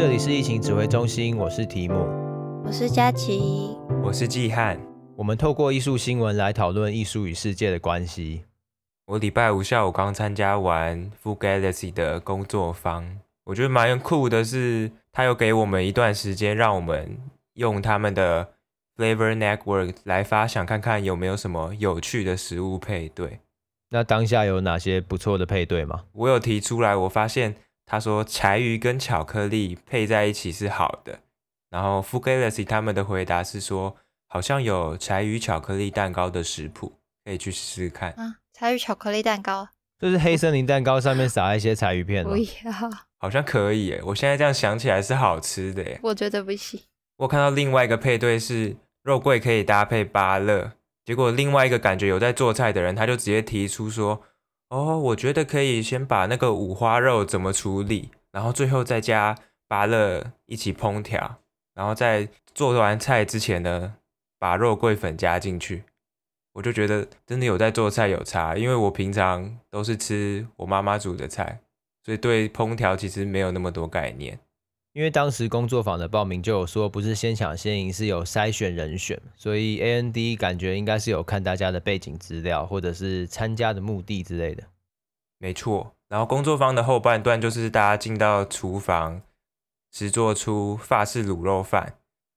这里是疫情指挥中心，我是提姆，我是佳琪，我是季汉。我们透过艺术新闻来讨论艺术与世界的关系。我礼拜五下午刚参加完 Full Galaxy 的工作坊，我觉得蛮酷的是，他有给我们一段时间，让我们用他们的 Flavor Network 来发想，看看有没有什么有趣的食物配对。那当下有哪些不错的配对吗？我有提出来，我发现他说柴鱼跟巧克力配在一起是好的。然后 Full Galaxy 他们的回答是说，好像有柴鱼巧克力蛋糕的食谱，可以去试试看。啊，柴鱼巧克力蛋糕，就是黑森林蛋糕上面撒一些柴鱼片吗？不要，好像可以耶。我现在这样想起来是好吃的耶。我觉得不行。我看到另外一个配对是肉桂可以搭配芭乐。结果另外一个感觉有在做菜的人，他就直接提出说：“哦，我觉得可以先把那个五花肉怎么处理，然后最后再加芭乐一起烹调，然后在做完菜之前呢，把肉桂粉加进去。”我就觉得真的有在做菜有差，因为我平常都是吃我妈妈煮的菜，所以对烹调其实没有那么多概念。因为当时工作坊的报名就有说，不是先抢先赢，是有筛选人选，所以 AND 感觉应该是有看大家的背景资料，或者是参加的目的之类的。没错，然后工作坊的后半段就是大家进到厨房，制作出法式卤肉饭。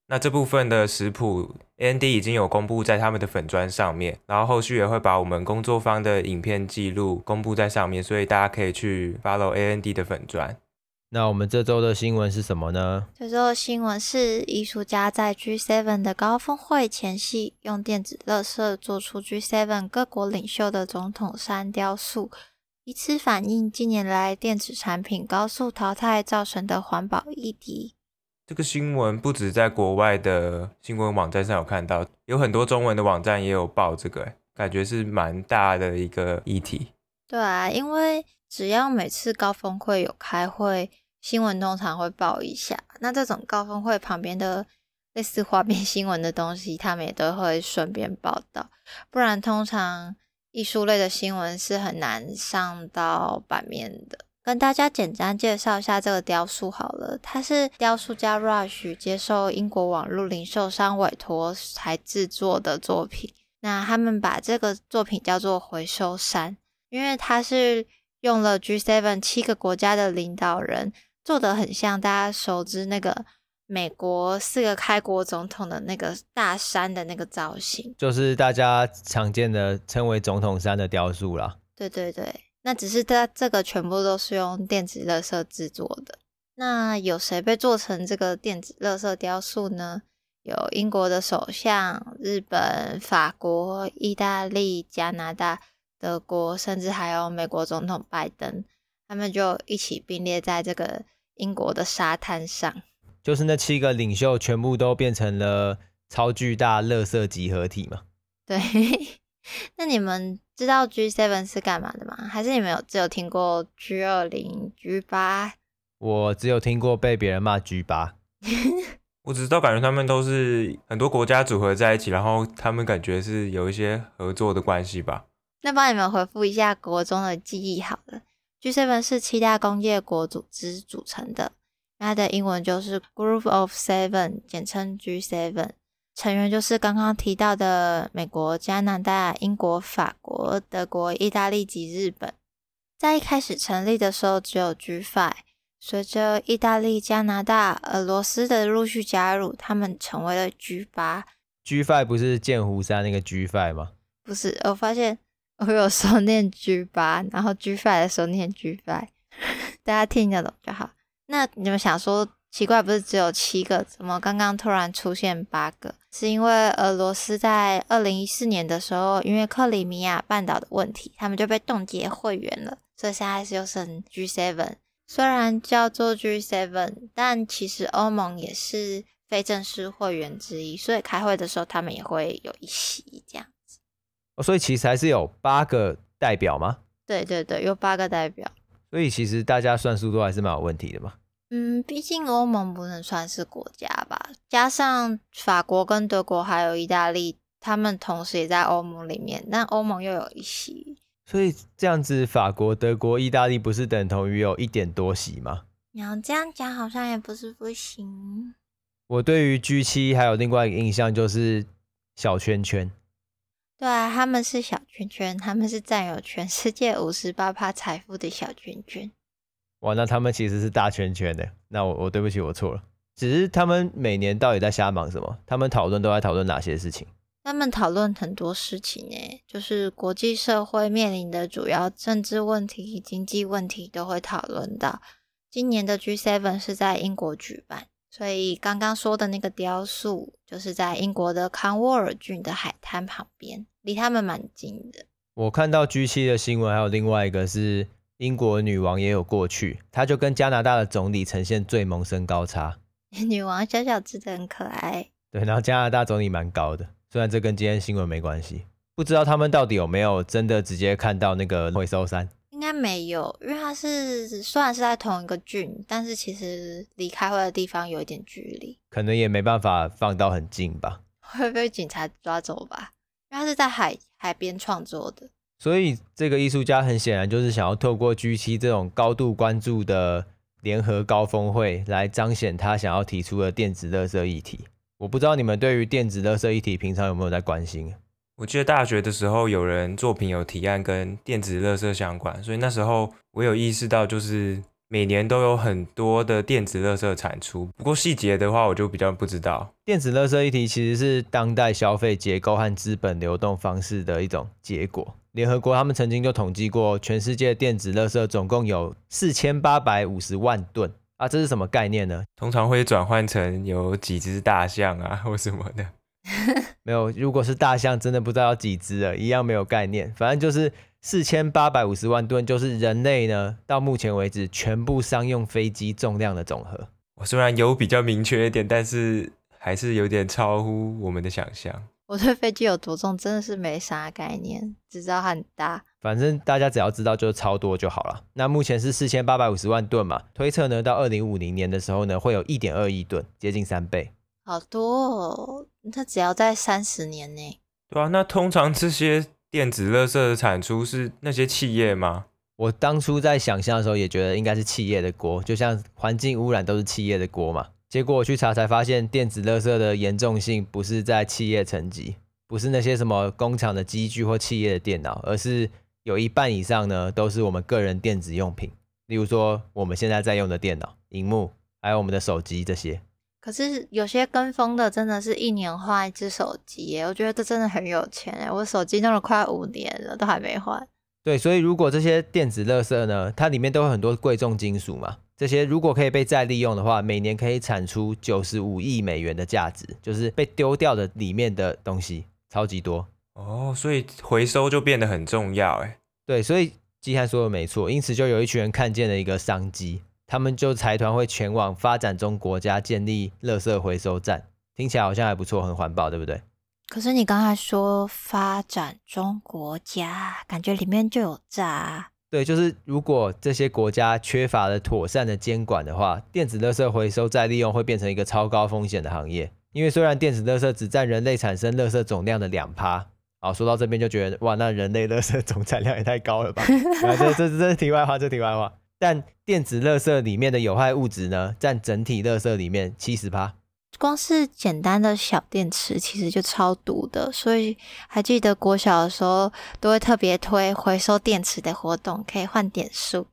那这部分的食谱 AND 已经有公布在他们的粉砖上面，然后后续也会把我们工作坊的影片记录公布在上面，所以大家可以去 follow AND 的粉砖。那我们这周的新闻是什么呢？这周的新闻是艺术家在 G7 的高峰会前夕，用电子垃圾做出 G7 各国领袖的总统山雕塑，以此反映近年来电子产品高速淘汰造成的环保议题。这个新闻不止在国外的新闻网站上有看到，有很多中文的网站也有报这个，感觉是蛮大的一个议题。对啊，因为只要每次高峰会有开会。新闻通常会报一下，那这种高峰会旁边的类似花边 新闻的东西，他们也都会顺便报道。不然，通常艺术类的新闻是很难上到版面的。跟大家简单介绍一下这个雕塑好了，它是雕塑家 Rush 接受英国网络零售商委托才制作的作品。那他们把这个作品叫做“回收山”，因为它是用了 G7 七个国家的领导人。做的很像大家熟知那个美国四个开国总统的那个大山的那个造型，就是大家常见的称为总统山的雕塑啦。对对对，那只是它这个全部都是用电子垃圾制作的。那有谁被做成这个电子垃圾雕塑呢？有英国的首相、日本、法国、意大利、加拿大、德国，甚至还有美国总统拜登，他们就一起并列在这个。英国的沙滩上，就是那七个领袖全部都变成了超巨大垃圾集合体嘛？对。那你们知道 G7 是干嘛的吗？还是你们有只有听过 G20、G8？我只有听过被别人骂 G8。我只知道感觉他们都是很多国家组合在一起，然后他们感觉是有一些合作的关系吧。那帮你们回复一下国中的记忆好了。G7 是七大工业国组织组成的，它的英文就是 Group of Seven，简称 G7。成员就是刚刚提到的美国、加拿大、英国、法国、德国、意大利及日本。在一开始成立的时候只有 G5，随着意大利、加拿大、俄罗斯的陆续加入，他们成为了 G8。G5 不是剑湖山那个 G5 吗？不是，我发现。我有时候念 G 八，然后 G five 的时候念 G five，大家听得懂就好。那你们想说奇怪，不是只有七个，怎么刚刚突然出现八个？是因为俄罗斯在二零一四年的时候，因为克里米亚半岛的问题，他们就被冻结会员了，所以现在是又剩 G seven。虽然叫做 G seven，但其实欧盟也是非正式会员之一，所以开会的时候他们也会有一席这样。哦，所以其实还是有八个代表吗？对对对，有八个代表。所以其实大家算数都还是蛮有问题的嘛。嗯，毕竟欧盟不能算是国家吧，加上法国跟德国还有意大利，他们同时也在欧盟里面，但欧盟又有一席。所以这样子，法国、德国、意大利不是等同于有一点多席吗？你要这样讲，好像也不是不行。我对于 G 七还有另外一个印象就是小圈圈。对啊，他们是小圈圈，他们是占有全世界五十八趴财富的小圈圈。哇，那他们其实是大圈圈的。那我我对不起，我错了。只是他们每年到底在瞎忙什么？他们讨论都在讨论哪些事情？他们讨论很多事情诶，就是国际社会面临的主要政治问题、经济问题都会讨论到。今年的 G7 是在英国举办，所以刚刚说的那个雕塑就是在英国的康沃尔郡的海滩旁边，离他们蛮近的。我看到 G 七的新闻，还有另外一个是英国女王也有过去，她就跟加拿大的总理呈现最萌身高差。女王小小只的很可爱。对，然后加拿大总理蛮高的，虽然这跟今天新闻没关系，不知道他们到底有没有真的直接看到那个回收山。应该没有，因为他是虽然是在同一个郡，但是其实离开会的地方有一点距离，可能也没办法放到很近吧。会被警察抓走吧？因为它是在海海边创作的，所以这个艺术家很显然就是想要透过 G7 这种高度关注的联合高峰会来彰显他想要提出的电子垃圾议题。我不知道你们对于电子垃圾议题平常有没有在关心？我记得大学的时候，有人作品有提案跟电子垃圾相关，所以那时候我有意识到，就是每年都有很多的电子垃圾产出。不过细节的话，我就比较不知道。电子垃圾议题其实是当代消费结构和资本流动方式的一种结果。联合国他们曾经就统计过，全世界电子垃圾总共有四千八百五十万吨啊，这是什么概念呢？通常会转换成有几只大象啊，或什么的。没有，如果是大象，真的不知道要几只了，一样没有概念。反正就是四千八百五十万吨，就是人类呢到目前为止全部商用飞机重量的总和。我虽然有比较明确一点，但是还是有点超乎我们的想象。我对飞机有多重真的是没啥概念，只知道很大。反正大家只要知道就是超多就好了。那目前是四千八百五十万吨嘛，推测呢到二零五零年的时候呢会有一点二亿吨，接近三倍。好多哦，它只要在三十年内。对啊，那通常这些电子垃圾的产出是那些企业吗？我当初在想象的时候也觉得应该是企业的锅，就像环境污染都是企业的锅嘛。结果我去查才发现，电子垃圾的严重性不是在企业层级，不是那些什么工厂的机具或企业的电脑，而是有一半以上呢都是我们个人电子用品，例如说我们现在在用的电脑、荧幕，还有我们的手机这些。可是有些跟风的，真的是一年换一只手机耶，我觉得这真的很有钱哎！我手机弄了快五年了，都还没换。对，所以如果这些电子垃圾呢，它里面都有很多贵重金属嘛，这些如果可以被再利用的话，每年可以产出九十五亿美元的价值，就是被丢掉的里面的东西超级多哦，所以回收就变得很重要哎。对，所以基汉说的没错，因此就有一群人看见了一个商机。他们就财团会前往发展中国家建立垃圾回收站，听起来好像还不错，很环保，对不对？可是你刚才说发展中国家，感觉里面就有诈。对，就是如果这些国家缺乏了妥善的监管的话，电子垃圾回收再利用会变成一个超高风险的行业。因为虽然电子垃圾只占人类产生垃圾总量的两趴，啊，说到这边就觉得哇，那人类垃圾总产量也太高了吧？啊，这这这是题外话，这题外话。但电子垃圾里面的有害物质呢，占整体垃圾里面七十趴。光是简单的小电池，其实就超毒的。所以还记得国小的时候，都会特别推回收电池的活动，可以换点数。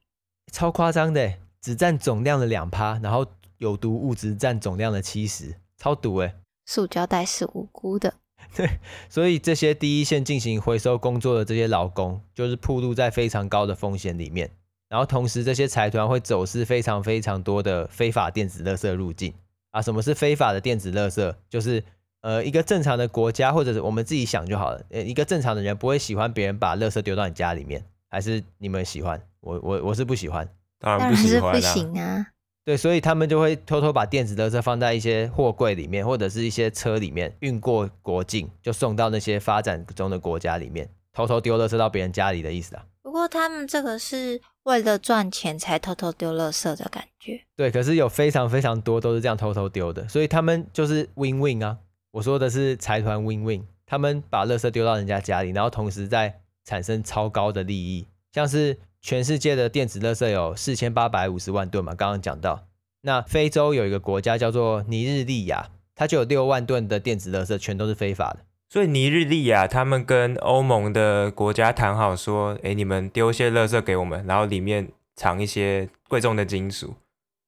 超夸张的，只占总量的两趴，然后有毒物质占总量的七十，超毒哎！塑胶袋是无辜的。对，所以这些第一线进行回收工作的这些劳工，就是暴露在非常高的风险里面。然后同时，这些财团会走私非常非常多的非法电子垃圾入境啊。什么是非法的电子垃圾？就是呃，一个正常的国家，或者是我们自己想就好了。呃，一个正常的人不会喜欢别人把垃圾丢到你家里面，还是你们喜欢？我我我是不喜欢，当然不喜欢啊。不行啊。对，所以他们就会偷偷把电子垃圾放在一些货柜里面，或者是一些车里面运过国境，就送到那些发展中的国家里面，偷偷丢垃圾到别人家里的意思啊。不过他们这个是为了赚钱才偷偷丢垃圾的感觉。对，可是有非常非常多都是这样偷偷丢的，所以他们就是 win win 啊。我说的是财团 win win，他们把垃圾丢到人家家里，然后同时在产生超高的利益。像是全世界的电子垃圾有四千八百五十万吨嘛，刚刚讲到。那非洲有一个国家叫做尼日利亚，它就有六万吨的电子垃圾，全都是非法的。所以尼日利亚他们跟欧盟的国家谈好说，哎，你们丢一些垃圾给我们，然后里面藏一些贵重的金属，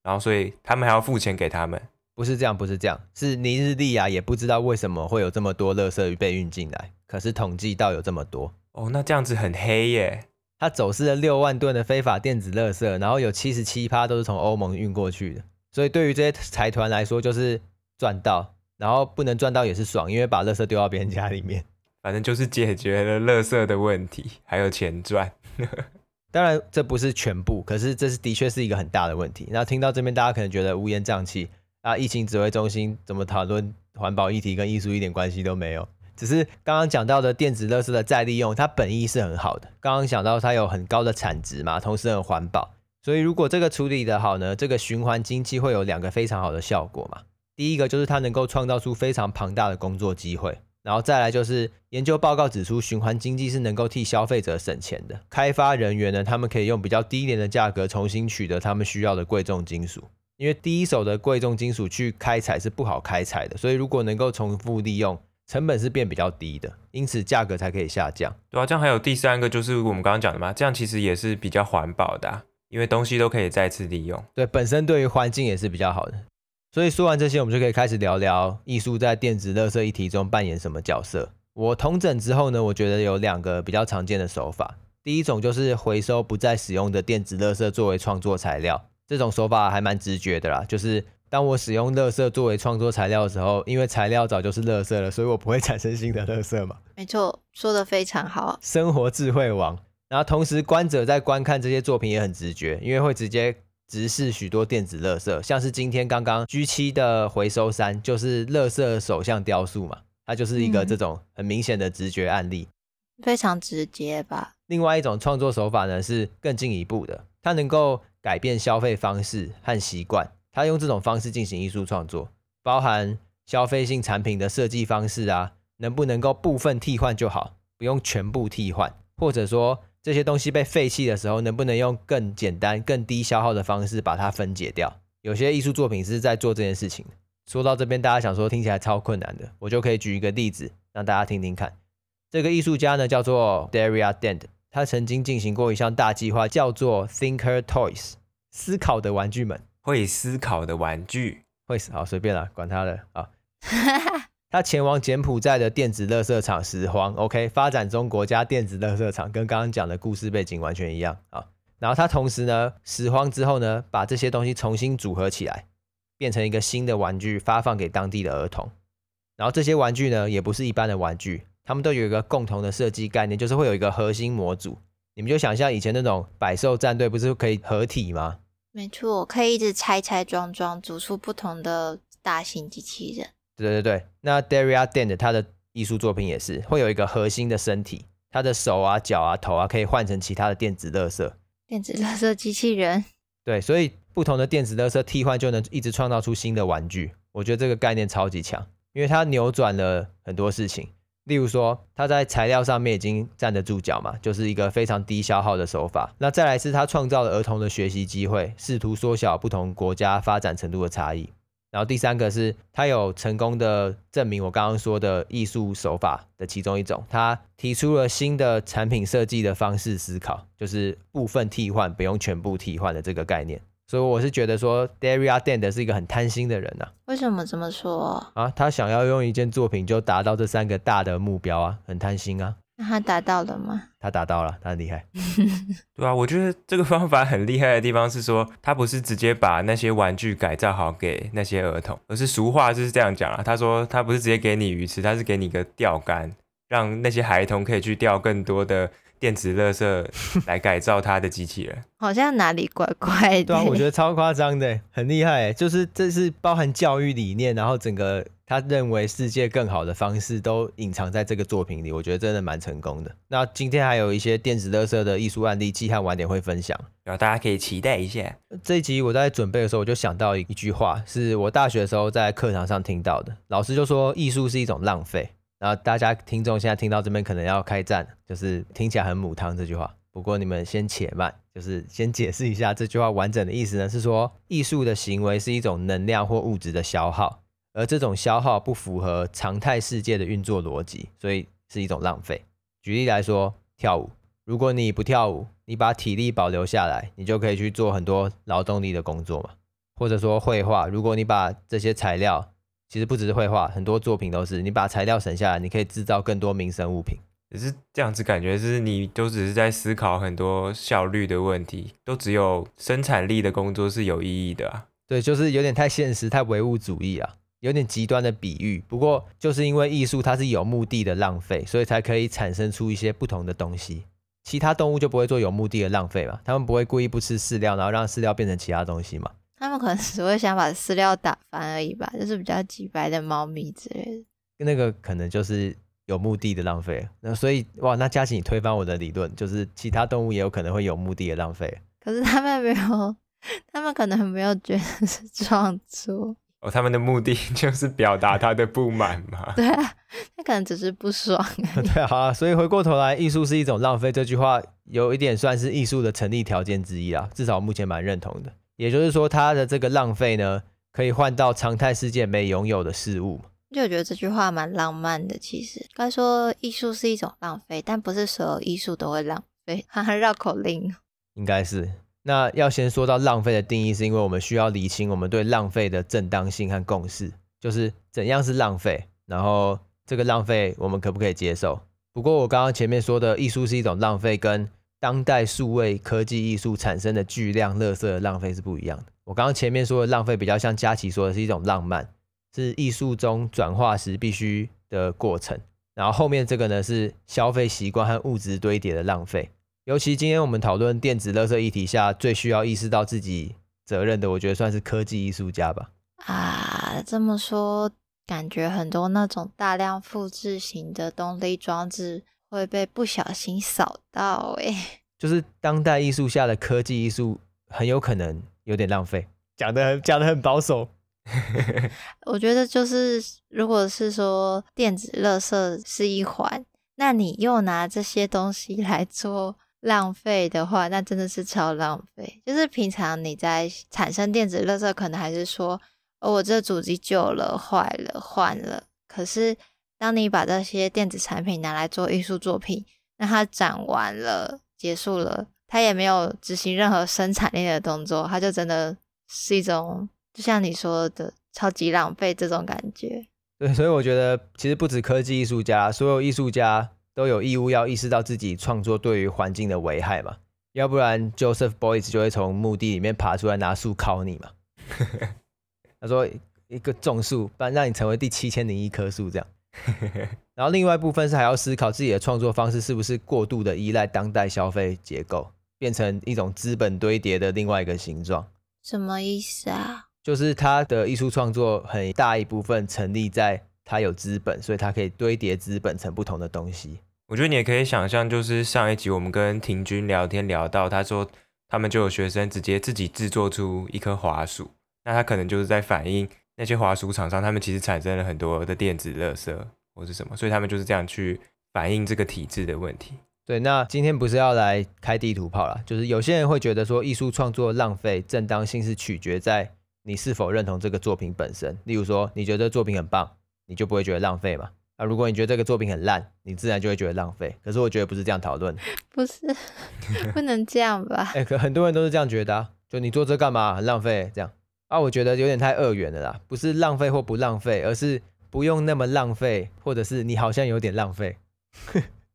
然后所以他们还要付钱给他们。不是这样，不是这样，是尼日利亚也不知道为什么会有这么多垃圾被运进来，可是统计到有这么多。哦，那这样子很黑耶。他走私了六万吨的非法电子垃圾，然后有七十七趴都是从欧盟运过去的，所以对于这些财团来说就是赚到，然后不能赚到也是爽，因为把垃圾丢到别人家里面，反正就是解决了垃圾的问题，还有钱赚。当然这不是全部，可是这是的确是一个很大的问题。那听到这边大家可能觉得乌烟瘴气啊，疫情指挥中心怎么讨论环保议题跟艺术一点关系都没有。只是刚刚讲到的电子垃圾的再利用，它本意是很好的。刚刚讲到它有很高的产值嘛，同时很环保，所以如果这个处理得好呢，这个循环经济会有两个非常好的效果嘛。第一个就是它能够创造出非常庞大的工作机会，然后再来就是研究报告指出，循环经济是能够替消费者省钱的。开发人员呢，他们可以用比较低廉的价格重新取得他们需要的贵重金属，因为第一手的贵重金属去开采是不好开采的，所以如果能够重复利用。成本是变比较低的，因此价格才可以下降。对啊，这样还有第三个就是我们刚刚讲的嘛，这样其实也是比较环保的啊，因为东西都可以再次利用。对，本身对于环境也是比较好的。所以说完这些，我们就可以开始聊聊艺术在电子垃圾议题中扮演什么角色。我统整之后呢，我觉得有两个比较常见的手法。第一种就是回收不再使用的电子垃圾作为创作材料，这种手法还蛮直觉的啦，就是。当我使用垃圾作为创作材料的时候，因为材料早就是垃圾了，所以我不会 产生新的垃圾嘛。没错，说得非常好。生活智慧王。然后同时，观者在观看这些作品也很直觉，因为会直接直视许多电子垃圾，像是今天刚刚 G 七的回收山，就是垃圾首相雕塑嘛，它就是一个这种很明显的直觉案例。嗯，非常直接吧。另外一种创作手法呢，是更进一步的，它能够改变消费方式和习惯。它用这种方式进行艺术创作，包含消费性产品的设计方式啊，能不能够部分替换就好，不用全部替换，或者说这些东西被废弃的时候，能不能用更简单、更低消耗的方式把它分解掉？有些艺术作品是在做这件事情。说到这边，大家想说听起来超困难的，我就可以举一个例子让大家听听看。这个艺术家呢叫做 Daria Dent，他曾经进行过一项大计划，叫做 Thinker Toys，思考的玩具们。会思考的玩具，会思好随便啦，管他的啊。他前往柬埔寨的电子垃圾场拾荒，OK，发展中国家电子垃圾场跟刚刚讲的故事背景完全一样啊。然后他同时呢，拾荒之后呢，把这些东西重新组合起来，变成一个新的玩具，发放给当地的儿童。然后这些玩具呢，也不是一般的玩具，他们都有一个共同的设计概念，就是会有一个核心模组。你们就想象以前那种百兽战队，不是可以合体吗？没错，可以一直拆拆装装，组出不同的大型机器人。对对对，那 Daria Dent 他的艺术作品也是会有一个核心的身体，他的手啊、脚啊、头啊可以换成其他的电子垃圾。电子垃圾机器人。对，所以不同的电子垃圾替换就能一直创造出新的玩具。我觉得这个概念超级强，因为它扭转了很多事情。例如说，它在材料上面已经站得住脚嘛，就是一个非常低消耗的手法。那再来是它创造了儿童的学习机会，试图缩小不同国家发展程度的差异。然后第三个是他有成功的证明我刚刚说的艺术手法的其中一种，他提出了新的产品设计的方式思考，就是部分替换，不用全部替换的这个概念。所以我是觉得说，Daria Dend 是一个很贪心的人呐、啊。为什么这么说？啊，他想要用一件作品就达到这三个大的目标啊，很贪心啊。那他达到了吗？他达到了，他很厉害。对啊，我觉得这个方法很厉害的地方是说，他不是直接把那些玩具改造好给那些儿童，而是俗话就是这样讲啊。他说他不是直接给你鱼吃，他是给你个钓竿，让那些孩童可以去钓更多的。电子垃圾 来改造他的机器人，好像哪里怪怪的。对啊，我觉得超夸张的，很厉害。就是这是包含教育理念，然后整个他认为世界更好的方式都隐藏在这个作品里。我觉得真的蛮成功的。那今天还有一些电子乐色的艺术案例，季汉晚点会分享，然后大家可以期待一下。这一集我在准备的时候，我就想到一句话，是我大学的时候在课堂上听到的，老师就说艺术是一种浪费。然后大家听众现在听到这边可能要开战，就是听起来很母汤这句话。不过你们先且慢，就是先解释一下这句话完整的意思呢，是说艺术的行为是一种能量或物质的消耗，而这种消耗不符合常态世界的运作逻辑，所以是一种浪费。举例来说，跳舞，如果你不跳舞，你把体力保留下来，你就可以去做很多劳动力的工作嘛。或者说绘画，如果你把这些材料，其实不只是绘画，很多作品都是你把材料省下来，你可以制造更多民生物品。只是这样子感觉，是你都只是在思考很多效率的问题，都只有生产力的工作是有意义的啊。对，就是有点太现实、太唯物主义啊，有点极端的比喻。不过就是因为艺术它是有目的的浪费，所以才可以产生出一些不同的东西。其他动物就不会做有目的的浪费嘛，他们不会故意不吃饲料，然后让饲料变成其他东西嘛。他们可能只会想把饲料打翻而已吧，就是比较机掰的猫咪之类的。那个可能就是有目的的浪费。那所以哇，那嘉琪你推翻我的理论，就是其他动物也有可能会有目的的浪费。可是他们没有，他们可能没有觉得是创作。哦，他们的目的 就是表达他的不满嘛。对啊，他可能只是不爽。对啊，所以回过头来，艺术是一种浪费这句话，有一点算是艺术的成立条件之一啊，至少目前蛮认同的。也就是说，他的这个浪费呢，可以换到常态世界没拥有的事物。就我觉得这句话蛮浪漫的。其实该说艺术是一种浪费，但不是所有艺术都会浪费。哈哈，绕口令。应该是。那要先说到浪费的定义，是因为我们需要厘清我们对浪费的正当性和共识，就是怎样是浪费，然后这个浪费我们可不可以接受？不过我刚刚前面说的艺术是一种浪费，跟当代数位科技艺术产生的巨量垃圾的浪费是不一样的。我刚刚前面说的浪费比较像佳琪说的是一种浪漫，是艺术中转化时必须的过程。然后后面这个呢是消费习惯和物质堆叠的浪费。尤其今天我们讨论电子垃圾议题下，最需要意识到自己责任的，我觉得算是科技艺术家吧。啊，这么说感觉很多那种大量复制型的动力装置。会被不小心扫到哎、欸，就是当代艺术下的科技艺术很有可能有点浪费，讲的讲的很保守。我觉得就是，如果是说电子垃圾是一环，那你又拿这些东西来做浪费的话，那真的是超浪费。就是平常你在产生电子垃圾，可能还是说，哦，我这主机旧了、坏了、换了，可是。当你把这些电子产品拿来做艺术作品，那它展完了，结束了，它也没有执行任何生产力的动作，它就真的是一种，就像你说的超级浪费这种感觉。对，所以我觉得其实不止科技艺术家，所有艺术家都有义务要意识到自己创作对于环境的危害嘛，要不然 Joseph Boyce 就会从墓地里面爬出来拿树敲你嘛。他说一个种树，不然让你成为第七千零一棵树这样。然后另外一部分是还要思考自己的创作方式是不是过度的依赖当代消费结构，变成一种资本堆叠的另外一个形状。什么意思啊？就是他的艺术创作很大一部分成立在他有资本，所以他可以堆叠资本成不同的东西。我觉得你也可以想象，就是上一集我们跟廷君聊天聊到，他说他们就有学生直接自己制作出一颗滑鼠，那他可能就是在反映。那些滑鼠厂商，他们其实产生了很多的电子垃圾或是什么，所以他们就是这样去反映这个体制的问题。对，那今天不是要来开地图炮啦，就是有些人会觉得说，艺术创作浪费正当性是取决在你是否认同这个作品本身。例如说，你觉得作品很棒，你就不会觉得浪费嘛？啊，如果你觉得这个作品很烂，你自然就会觉得浪费。可是我觉得不是这样讨论，不是，不能这样吧？哎、欸，可很多人都是这样觉得啊，就你做这干嘛？很浪费这样。啊，我觉得有点太二元了啦，不是浪费或不浪费，而是不用那么浪费，或者是你好像有点浪费，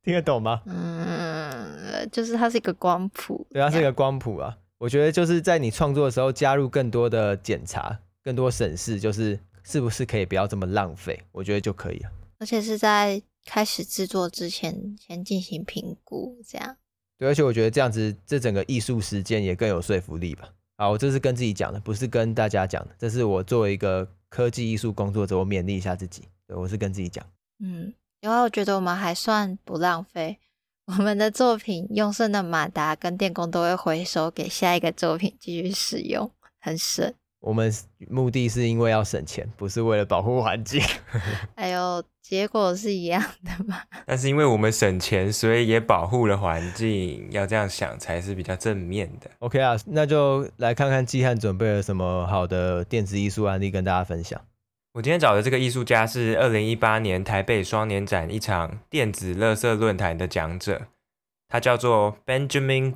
听得懂吗？嗯，就是它是一个光谱，对，它是一个光谱啊。我觉得就是在你创作的时候加入更多的检查、更多审视，就是是不是可以不要这么浪费，我觉得就可以了。而且是在开始制作之前先进行评估，这样。对，而且我觉得这样子，这整个艺术实践也更有说服力吧。好，我这是跟自己讲的，不是跟大家讲的。这是我作为一个科技艺术工作者，我勉励一下自己。对，我是跟自己讲。嗯，因为我觉得我们还算不浪费，我们的作品用剩的马达跟电工都会回收给下一个作品继续使用，很省。我们目的是因为要省钱，不是为了保护环境。哎呦，结果是一样的嘛。但是因为我们省钱，所以也保护了环境，要这样想才是比较正面的。OK 啊，那就来看看季汉准备了什么好的电子艺术案例跟大家分享。我今天找的这个艺术家是二零一八年台北双年展一场电子垃圾论坛的讲者，他叫做 Benjamin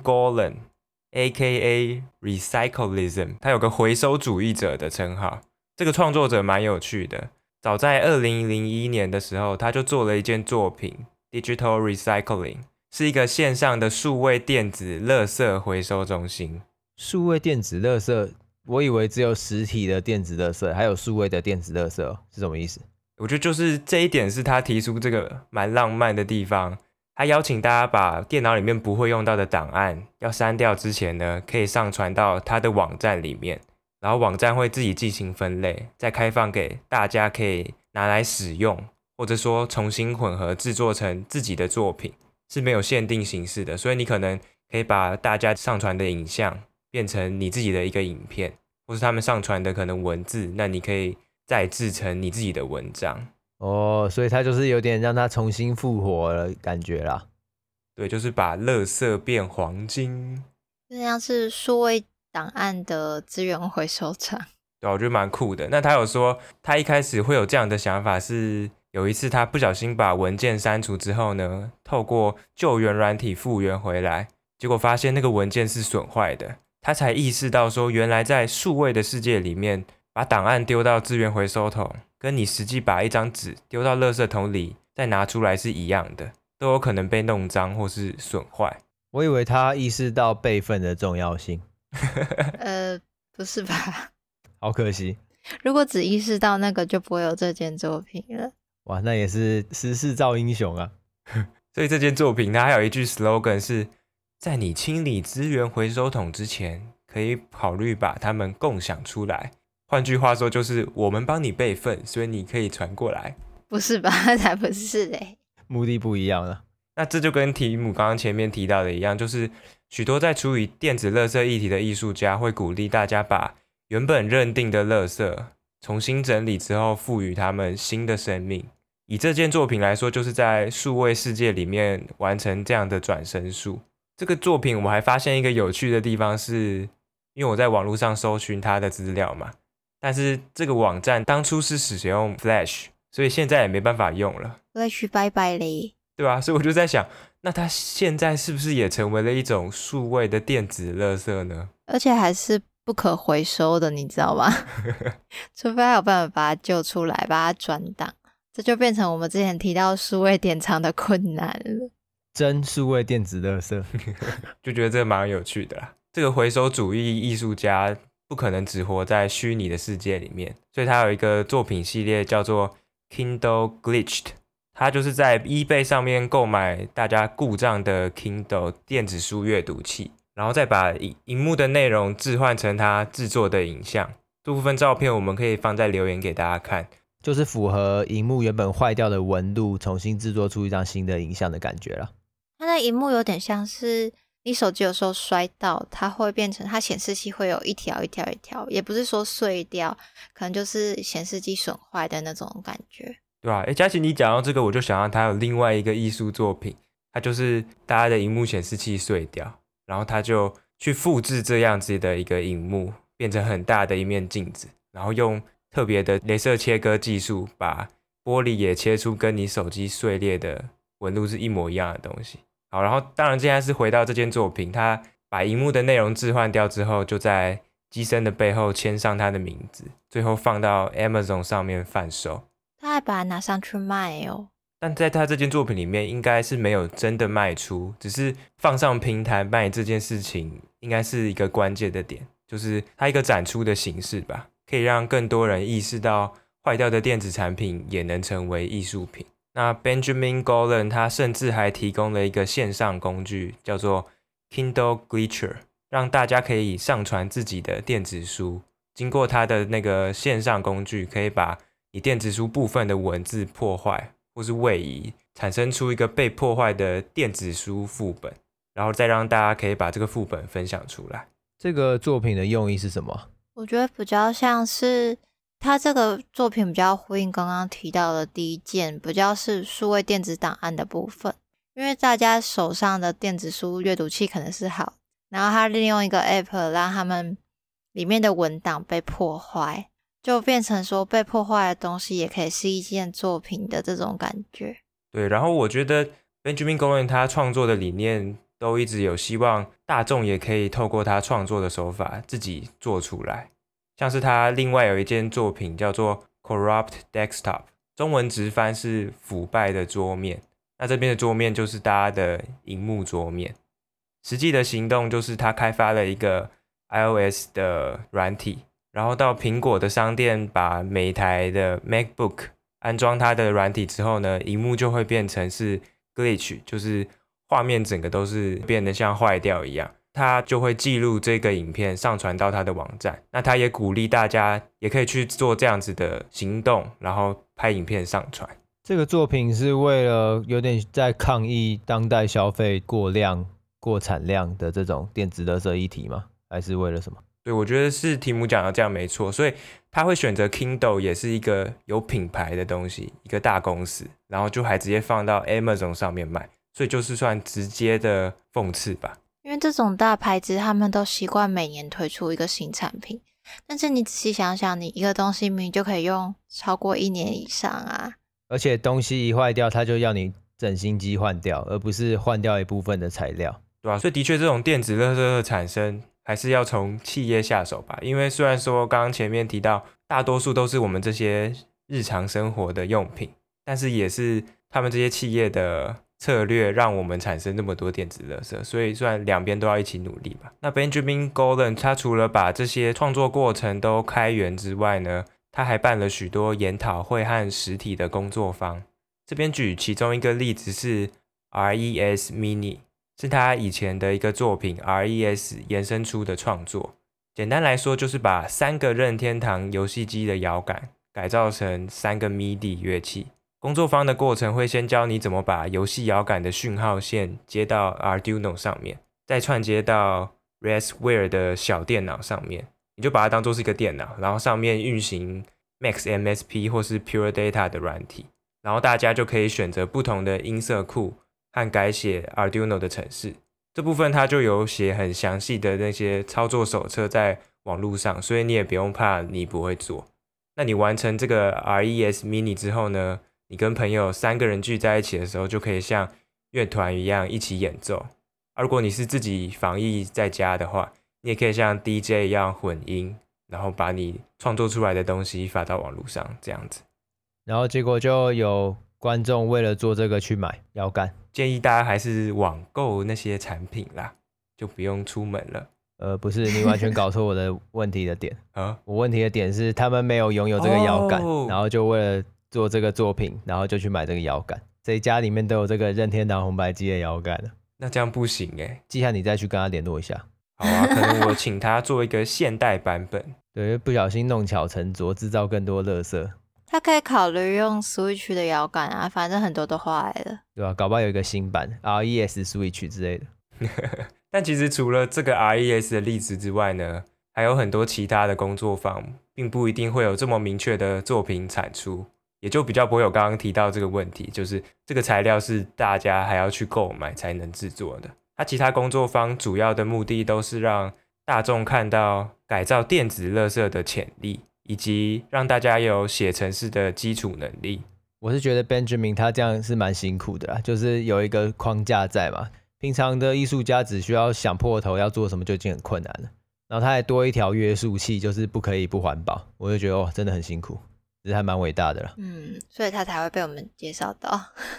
Golan，A.K.A. Recyclism，他有个回收主义者的称号。这个创作者蛮有趣的，早在二零零一年的时候，他就做了一件作品，Digital Recycling，是一个线上的数位电子垃圾回收中心。数位电子垃圾。我以为只有实体的电子垃圾，还有数位的电子垃圾，是什么意思？我觉得就是这一点是他提出这个蛮浪漫的地方。他邀请大家把电脑里面不会用到的档案要删掉之前呢，可以上传到他的网站里面，然后网站会自己进行分类，再开放给大家可以拿来使用，或者说重新混合制作成自己的作品，是没有限定形式的。所以你可能可以把大家上传的影像。变成你自己的一个影片，或是他们上传的可能文字，那你可以再制成你自己的文章哦。所以他就是有点让他重新复活了感觉啦。对，就是把垃圾变黄金，就像是数位档案的资源回收厂。对，我觉得蛮酷的。那他有说，他一开始会有这样的想法，是有一次他不小心把文件删除之后呢，透过救援软体复原回来，结果发现那个文件是损坏的。他才意识到，说原来在数位的世界里面，把档案丢到资源回收桶，跟你实际把一张纸丢到垃圾桶里再拿出来是一样的，都有可能被弄脏或是损坏。我以为他意识到备份的重要性。呃，不是吧？好可惜。如果只意识到那个，就不会有这件作品了。哇，那也是时势造英雄啊。所以这件作品它还有一句 slogan 是。在你清理资源回收桶之前，可以考虑把它们共享出来。换句话说，就是我们帮你备份，所以你可以传过来。不是吧？才不是嘞！目的不一样了。那这就跟提姆刚刚前面提到的一样，就是许多在处理电子垃圾议题的艺术家会鼓励大家把原本认定的垃圾重新整理之后，赋予他们新的生命。以这件作品来说，就是在数位世界里面完成这样的转生术。这个作品我还发现一个有趣的地方是，是因为我在网络上搜寻它的资料嘛，但是这个网站当初是使用 Flash，所以现在也没办法用了。Flash 拜拜嘞，对吧？所以我就在想，那它现在是不是也成为了一种数位的电子垃圾呢？而且还是不可回收的，你知道吗？除非还有办法把它救出来，把它转档，这就变成我们之前提到数位典藏的困难了。真数位电子垃圾，就觉得这个蛮有趣的啦。这个回收主义艺术家不可能只活在虚拟的世界里面，所以他有一个作品系列叫做 Kindle Glitched。他就是在 eBay 上面购买大家故障的 Kindle 电子书阅读器，然后再把荧幕的内容置换成他制作的影像。这部分照片我们可以放在留言给大家看。就是符合荧幕原本坏掉的纹路，重新制作出一张新的影像的感觉了。它的荧幕有点像是你手机有时候摔到，它会变成它显示器会有一条一条一条，也不是说碎掉，可能就是显示器损坏的那种感觉，对啊？哎，佳琪，你讲到这个，我就想到它有另外一个艺术作品，它就是大家的荧幕显示器碎掉，然后他就去复制这样子的一个荧幕，变成很大的一面镜子，然后用特别的镭射切割技术，把玻璃也切出跟你手机碎裂的纹路是一模一样的东西。好，然后当然现在是回到这件作品，他把荧幕的内容置换掉之后，就在机身的背后签上他的名字，最后放到 Amazon 上面贩售。他还把它拿上去卖哦。但在他这件作品里面，应该是没有真的卖出，只是放上平台卖这件事情，应该是一个关键的点，就是它一个展出的形式吧，可以让更多人意识到坏掉的电子产品也能成为艺术品。那 Benjamin Golan 他甚至还提供了一个线上工具，叫做 Kindle Glitcher，让大家可以上传自己的电子书。经过他的那个线上工具，可以把你电子书部分的文字破坏或是位移，产生出一个被破坏的电子书副本，然后再让大家可以把这个副本分享出来。这个作品的用意是什么？我觉得比较像是他这个作品比较呼应刚刚提到的第一件，比较是数位电子档案的部分。因为大家手上的电子书阅读器可能是好，然后他利用一个 app 让他们里面的文档被破坏，就变成说被破坏的东西也可以是一件作品的这种感觉。对，然后我觉得 Benjamin Golan 他创作的理念都一直有希望大众也可以透过他创作的手法自己做出来，像是他另外有一件作品叫做 Corrupt Desktop，中文直翻是腐败的桌面。那这边的桌面就是大家的荧幕桌面，实际的行动就是他开发了一个 iOS 的软体，然后到苹果的商店把每一台的 MacBook 安装它的软体之后呢，荧幕就会变成是 glitch，就是画面整个都是变得像坏掉一样，他就会记录这个影片上传到他的网站。那他也鼓励大家也可以去做这样子的行动，然后拍影片上传。这个作品是为了有点在抗议当代消费过量、过产量的这种电子垃圾议题吗？还是为了什么？对，我觉得是题目讲的这样没错，所以他会选择 Kindle 也是一个有品牌的东西，一个大公司，然后就还直接放到 Amazon 上面卖，所以就是算直接的讽刺吧。因为这种大牌子他们都习惯每年推出一个新产品，但是你仔细想想，你一个东西明明就可以用超过一年以上啊。而且东西一坏掉，他就要你整新机换掉，而不是换掉一部分的材料，对吧？所以的确，这种电子垃圾的产生还是要从企业下手吧。因为虽然说刚刚前面提到，大多数都是我们这些日常生活的用品，但是也是他们这些企业的策略，让我们产生那么多电子垃圾。所以算两边都要一起努力吧。那 Benjamin Golan 他除了把这些创作过程都开源之外呢，他还办了许多研讨会和实体的工作坊。这边举其中一个例子是 RES Mini，是他以前的一个作品 RES 延伸出的创作。简单来说，就是把三个任天堂游戏机的摇杆改造成三个 MIDI 乐器。工作坊的过程会先教你怎么把游戏摇杆的讯号线接到 Arduino 上面，再串接到 Raspberry 的小电脑上面。你就把它当做是一个电脑，然后上面运行 Max MSP 或是 Pure Data 的软体，然后大家就可以选择不同的音色库和改写 Arduino 的程式。这部分它就有写很详细的那些操作手册在网络上，所以你也不用怕你不会做。那你完成这个 RES Mini 之后呢，你跟朋友三个人聚在一起的时候，就可以像乐团一样一起演奏。而如果你是自己防疫在家的话，你也可以像 DJ 一样混音，然后把你创作出来的东西发到网络上，这样子。然后结果就有观众为了做这个去买摇杆，建议大家还是网购那些产品啦，就不用出门了。呃，不是，你完全搞错我的问题的点 啊！我问题的点是他们没有拥有这个摇杆，哦，然后就为了做这个作品，然后就去买这个摇杆。这一家里面都有这个任天堂红白机的摇杆了，那这样不行哎！季汉，你再去跟他联络一下。好啊，可能我请他做一个现代版本。对，不小心弄巧成拙，制造更多垃圾。他可以考虑用 Switch 的摇杆啊，反正很多都坏了，对吧、啊？搞不好有一个新版 RES Switch 之类的。但其实除了这个 RES 的例子之外呢，还有很多其他的工作坊，并不一定会有这么明确的作品产出，也就比较不会有刚刚提到这个问题，就是这个材料是大家还要去购买才能制作的。他其他工作方主要的目的都是让大众看到改造电子垃圾的潜力，以及让大家有写程式的基础能力。我是觉得 Benjamin 他这样是蛮辛苦的啦，就是有一个框架在嘛。平常的艺术家只需要想破头要做什么就已经很困难了，然后他还多一条约束器，就是不可以不环保。我就觉得哦，真的很辛苦，其实还蛮伟大的啦。嗯，所以他才会被我们介绍到。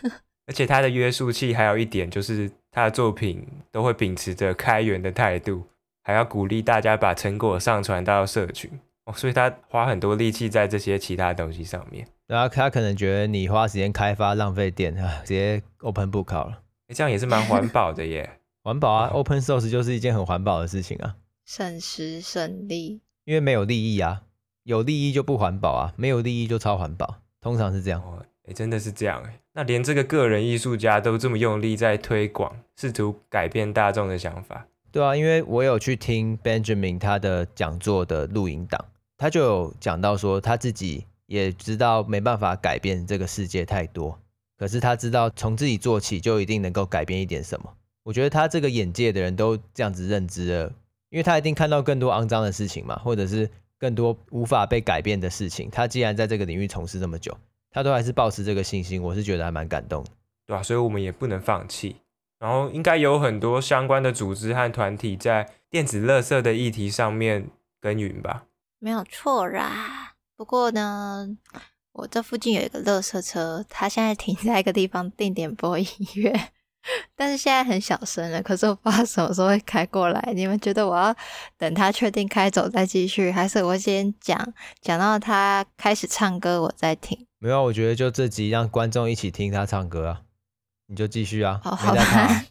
而且他的约束器还有一点，就是他的作品都会秉持着开源的态度，还要鼓励大家把成果上传到社群哦，所以他花很多力气在这些其他东西上面。然后他可能觉得你花时间开发浪费电啊，直接 open book 好了。这样也是蛮环保的耶。环保啊，open source 就是一件很环保的事情啊，省时省力。因为没有利益啊，有利益就不环保啊，没有利益就超环保，通常是这样。哦哎，真的是这样哎！那连这个个人艺术家都这么用力在推广，试图改变大众的想法，对啊，因为我有去听 Benjamin 他的讲座的录音档，他就有讲到说他自己也知道没办法改变这个世界太多，可是他知道从自己做起就一定能够改变一点什么。我觉得他这个眼界的人都这样子认知了，因为他一定看到更多肮脏的事情嘛，或者是更多无法被改变的事情。他既然在这个领域从事这么久，他都还是保持这个信心，我是觉得还蛮感动的，对吧、啊？所以我们也不能放弃。然后应该有很多相关的组织和团体在电子垃圾的议题上面耕耘吧？没有错啦。不过呢，我这附近有一个垃圾车，它现在停在一个地方定点播音乐，但是现在很小声了。可是我不知道什么时候会开过来。你们觉得我要等他确定开走再继续，还是我先讲讲到他开始唱歌我再听？没有，我觉得就这集让观众一起听他唱歌啊。你就继续啊，好好吧。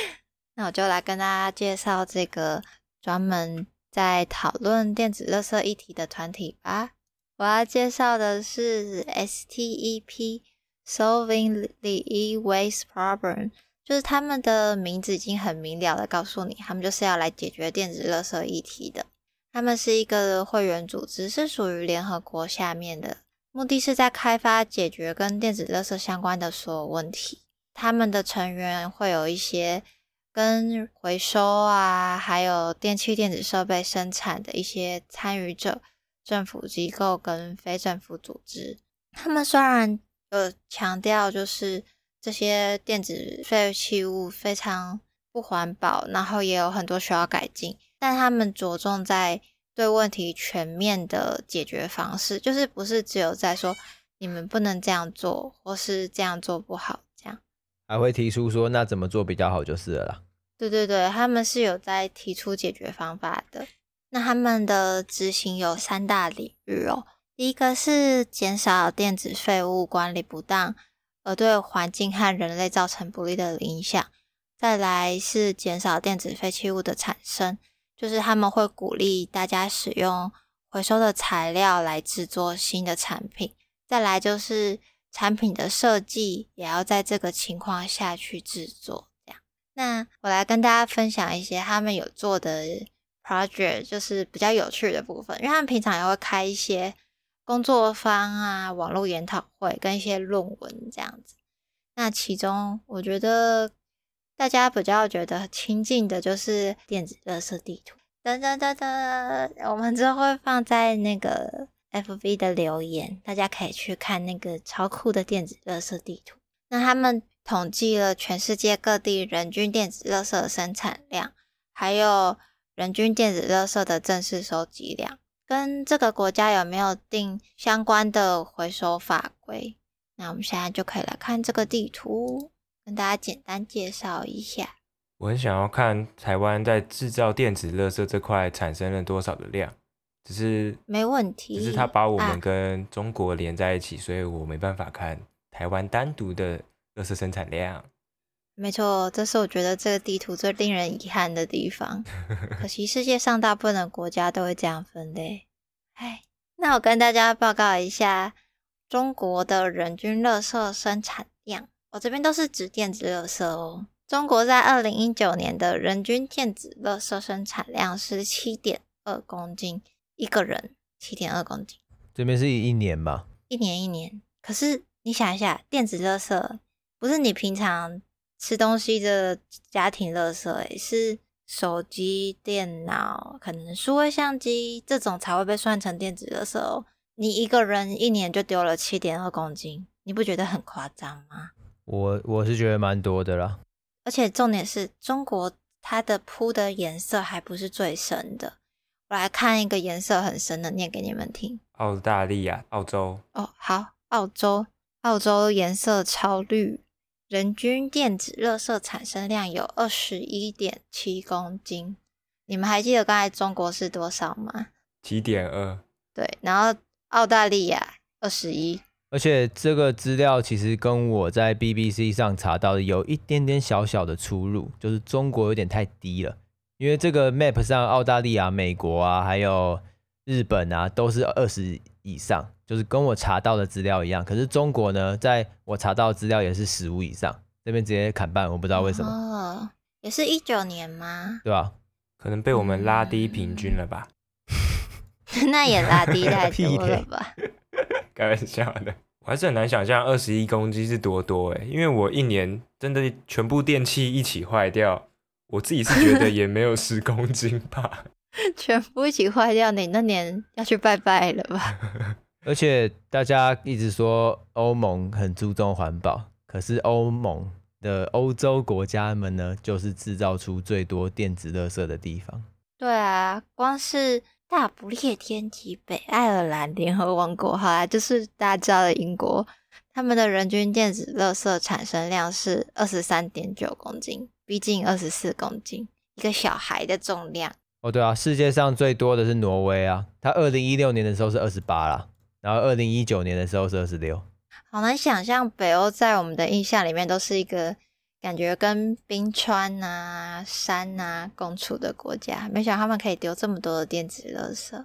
那我就来跟大家介绍这个专门在讨论电子垃圾议题的团体吧。我要介绍的是 STEP Solving the E-Waste Problem，就是他们的名字已经很明了的告诉你，他们就是要来解决电子垃圾议题的。他们是一个会员组织，是属于联合国下面的，目的是在开发解决跟电子垃圾相关的所有问题。他们的成员会有一些跟回收啊，还有电器电子设备生产的一些参与者、政府机构跟非政府组织。他们虽然有强调就是这些电子废弃物非常不环保，然后也有很多需要改进，但他们着重在对问题全面的解决方式，就是不是只有在说你们不能这样做，或是这样做不好这样。还会提出说，那怎么做比较好就是了啦。对对对，他们是有在提出解决方法的。那他们的执行有三大领域哦。第一个是减少电子废物管理不当，而对环境和人类造成不利的影响。再来是减少电子废弃物的产生，就是他们会鼓励大家使用回收的材料来制作新的产品。再来就是。产品的设计也要在这个情况下去制作，这样。那我来跟大家分享一些他们有做的 project，就是比较有趣的部分，因为他们平常也会开一些工作坊啊、网络研讨会跟一些论文这样子。那其中我觉得大家比较觉得亲近的就是电子垃圾地图，噔噔噔噔，我们之后会放在那个。FB 的留言，大家可以去看那个超酷的电子垃圾地图。那他们统计了全世界各地人均电子垃圾的生产量，还有人均电子垃圾的正式收集量，跟这个国家有没有定相关的回收法规。那我们现在就可以来看这个地图，跟大家简单介绍一下。我很想要看台湾在制造电子垃圾这块产生了多少的量。只是没问题，只是它把我们跟中国连在一起，啊、所以我没办法看台湾单独的垃圾生产量。没错，这是我觉得这个地图最令人遗憾的地方。可惜世界上大部分的国家都会这样分类。哎，那我跟大家报告一下中国的人均垃圾生产量。我这边都是指电子垃圾哦。中国在二零一九年的人均电子垃圾生产量是七点二公斤。一个人七点二公斤，这边是一年吧？一年一年。可是你想一下，电子垃圾不是你平常吃东西的家庭垃圾，诶，是手机、电脑、可能数位相机这种才会被算成电子垃圾哦。你一个人一年就丢了七点二公斤，你不觉得很夸张吗？我我是觉得蛮多的啦。而且重点是中国它的铺的颜色还不是最深的。我来看一个颜色很深的，念给你们听。澳大利亚、澳洲。哦，好，澳洲，澳洲颜色超绿，人均电子垃圾产生量有二十一点七公斤。你们还记得刚才中国是多少吗？七点二。对，然后澳大利亚二十一。而且这个资料其实跟我在 BBC 上查到的有一点点小小的出入，就是中国有点太低了。因为这个 map 上，澳大利亚、美国啊，还有日本啊，都是二十以上，就是跟我查到的资料一样。可是中国呢，在我查到的资料也是十五以上，这边直接砍半，我不知道为什么。哦，也是一九年吗？对吧？可能被我们拉低平均了吧？那也拉低太多了吧？开玩笑的，我还是很难想象二十一公斤是多多哎，因为我一年真的全部电器一起坏掉，我自己是觉得也没有十公斤吧。全部一起坏掉，你那年要去拜拜了吧？而且大家一直说欧盟很注重环保，可是欧盟的欧洲国家们呢，就是制造出最多电子垃圾的地方。对啊，光是。大不列颠及北爱尔兰联合王国，好啦，就是大家知道的英国，他们的人均电子垃圾产生量是二十三点九公斤，逼近二十四公斤，一个小孩的重量。哦，对啊，世界上最多的是挪威啊，它二零一六年的时候是二十八啦，然后二零一九年的时候是二十六。好难想象，北欧在我们的印象里面都是一个。感觉跟冰川啊、山啊共处的国家，没想到他们可以丢这么多的电子垃圾。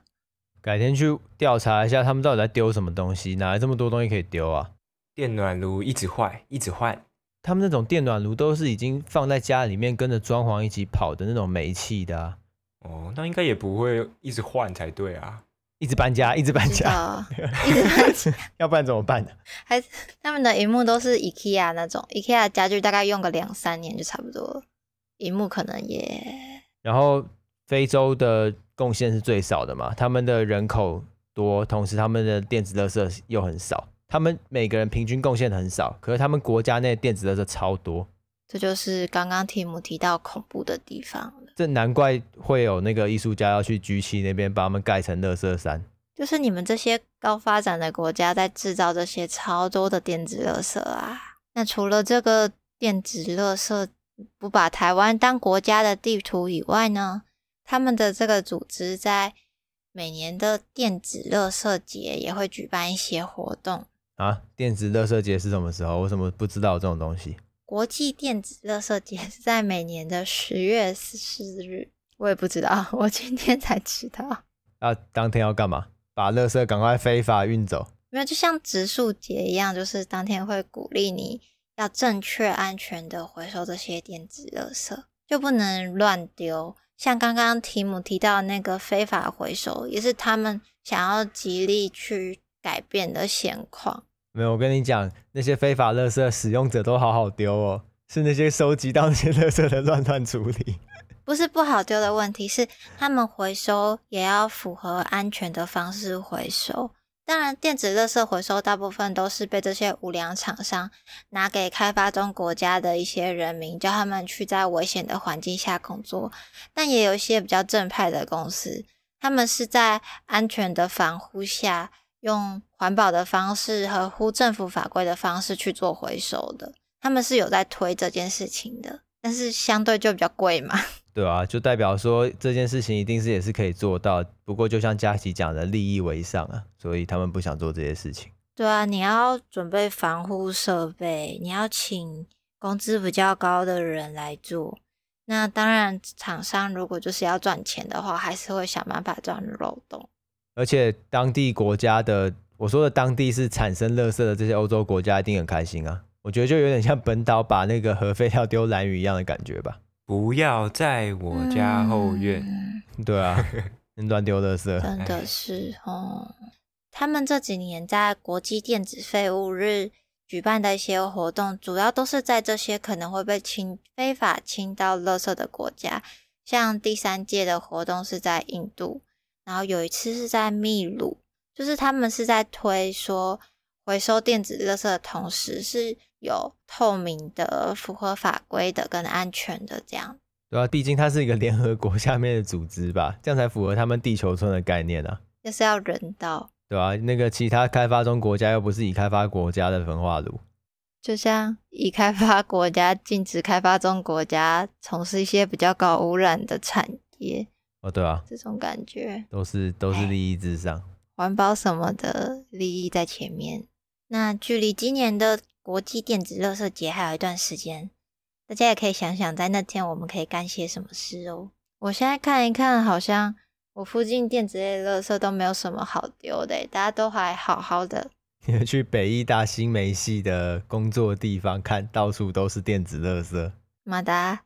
改天去调查一下，他们到底在丢什么东西？哪来这么多东西可以丢啊？电暖炉一直坏，一直换。他们那种电暖炉都是已经放在家里面跟着装潢一起跑的那种煤气的啊。哦，那应该也不会一直换才对啊。一直搬家，一直搬家，一直搬家，要不然怎么办呢？还是他们的荧幕都是 IKEA 那种，IKEA 家具大概用个两三年就差不多了，荧幕可能也。然后非洲的贡献是最少的嘛，他们的人口多，同时他们的电子垃圾又很少，他们每个人平均贡献很少，可是他们国家内电子垃圾超多。这就是刚刚提姆提到恐怖的地方了。这难怪会有那个艺术家要去 G7 那边把他们盖成乐色山。就是你们这些高发展的国家在制造这些超多的电子垃圾啊。那除了这个电子垃圾不把台湾当国家的地图以外呢，他们的这个组织在每年的电子垃圾节也会举办一些活动啊。电子垃圾节是什么时候？我怎么不知道这种东西？国际电子垃圾节是在每年的十月十四日，我也不知道，我今天才知道。啊，当天要干嘛？把垃圾赶快非法运走？没有，就像植树节一样，就是当天会鼓励你要正确、安全的回收这些电子垃圾，就不能乱丢。像刚刚提姆提到那个非法回收，也是他们想要极力去改变的现况。没有，我跟你讲，那些非法垃圾使用者都好好丢哦，是那些收集到那些垃圾的乱乱处理。不是不好丢的问题，是他们回收也要符合安全的方式回收。当然，电子垃圾回收大部分都是被这些无良厂商拿给开发中国家的一些人民，叫他们去在危险的环境下工作。但也有一些比较正派的公司，他们是在安全的防护下。用环保的方式、合乎政府法规的方式去做回收的，他们是有在推这件事情的，但是相对就比较贵嘛。对啊，就代表说这件事情一定是也是可以做到，不过就像佳琪讲的，利益为上啊，所以他们不想做这些事情。对啊，你要准备防护设备，你要请工资比较高的人来做，那当然厂商如果就是要赚钱的话，还是会想办法钻漏洞。而且当地国家的，我说的当地是产生垃圾的这些欧洲国家一定很开心啊！我觉得就有点像本岛把那个核废料丢蓝屿一样的感觉吧。不要在我家后院。嗯、对啊，乱丢垃圾，真的是哦。他们这几年在国际电子废物日举办的一些活动，主要都是在这些可能会被清非法清倒垃圾的国家，像第三届的活动是在印度。然后有一次是在秘鲁，就是他们是在推说回收电子垃圾的同时是有透明的、符合法规的跟安全的这样。对啊，毕竟它是一个联合国下面的组织吧，这样才符合他们地球村的概念啊。就是要人道，对啊，那个其他开发中国家又不是已开发国家的焚化炉，就像已开发国家禁止开发中国家从事一些比较高污染的产业。哦，对啊，这种感觉都是都是利益至上，环保什么的利益在前面。那距离今年的国际电子垃圾节还有一段时间，大家也可以想想，在那天我们可以干些什么事哦。我现在看一看，好像我附近电子类垃圾都没有什么好丢的，大家都还好好的。你们去北艺大新媒系的工作地方看，到处都是电子垃圾，马达，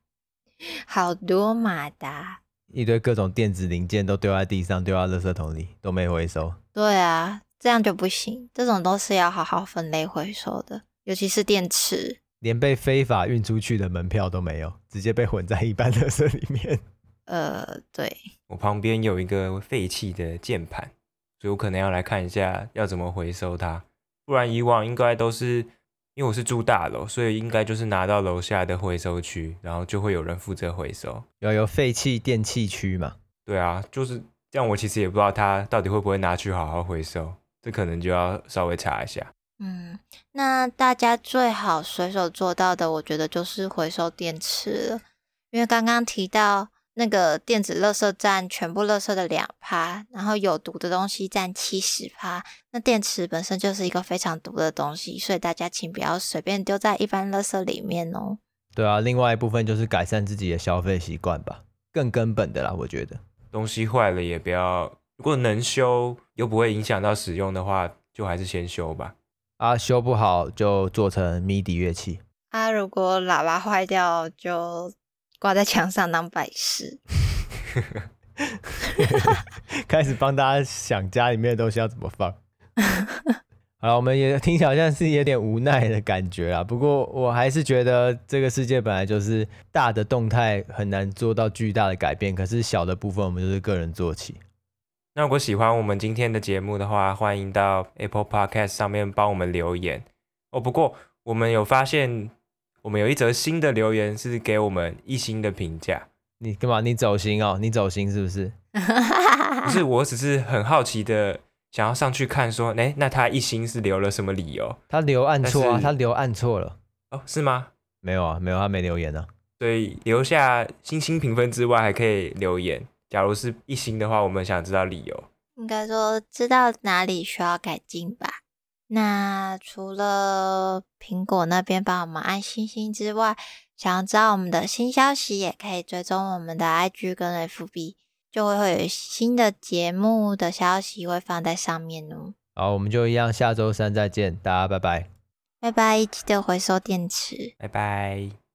好多马达。一堆各种电子零件都丢在地上，丢到垃圾桶里，都没回收。对啊，这样就不行。这种都是要好好分类回收的，尤其是电池，连被非法运出去的门票都没有，直接被混在一般 垃圾里面。呃，对。我旁边有一个废弃的键盘，所以我可能要来看一下要怎么回收它。不然以往应该都是。因为我是住大楼，所以应该就是拿到楼下的回收区，然后就会有人负责回收。要有废弃电器区嘛？对啊，就是这样。我其实也不知道他到底会不会拿去好好回收，这可能就要稍微查一下。嗯，那大家最好随手做到的，我觉得就是回收电池了，因为刚刚提到。那个电子垃圾占全部垃圾的两趴，然后有毒的东西占七十趴。那电池本身就是一个非常毒的东西，所以大家请不要随便丢在一般垃圾里面哦。对啊，另外一部分就是改善自己的消费习惯吧，更根本的啦，我觉得。东西坏了也不要，如果能修又不会影响到使用的话，就还是先修吧。啊，修不好就做成 MIDI 乐器。啊，如果喇叭坏掉就。挂在墙上当摆饰，开始帮大家想家里面的东西要怎么放。好了，我们也听起来好像是有点无奈的感觉啊。不过我还是觉得这个世界本来就是大的动态很难做到巨大的改变，可是小的部分我们就是个人做起。那如果喜欢我们今天的节目的话，欢迎到 Apple Podcast 上面帮我们留言哦。不过我们有发现。我们有一则新的留言是给我们一星的评价。你干嘛？你走心哦？你走心是不是？不是，我只是很好奇的想要上去看，说，哎，那他一星是留了什么理由？他留按错啊，他留按错了。哦，是吗？没有啊，没有，他没留言啊。所以留下星星评分之外，还可以留言。假如是一星的话，我们想知道理由。应该说知道哪里需要改进吧。那除了苹果那边帮我们按星星之外，想要知道我们的新消息，也可以追踪我们的 IG 跟 FB，就会会有新的节目的消息会放在上面哦。好，我们就一样，下周三再见，大家拜拜，拜拜，记得回收电池，拜拜。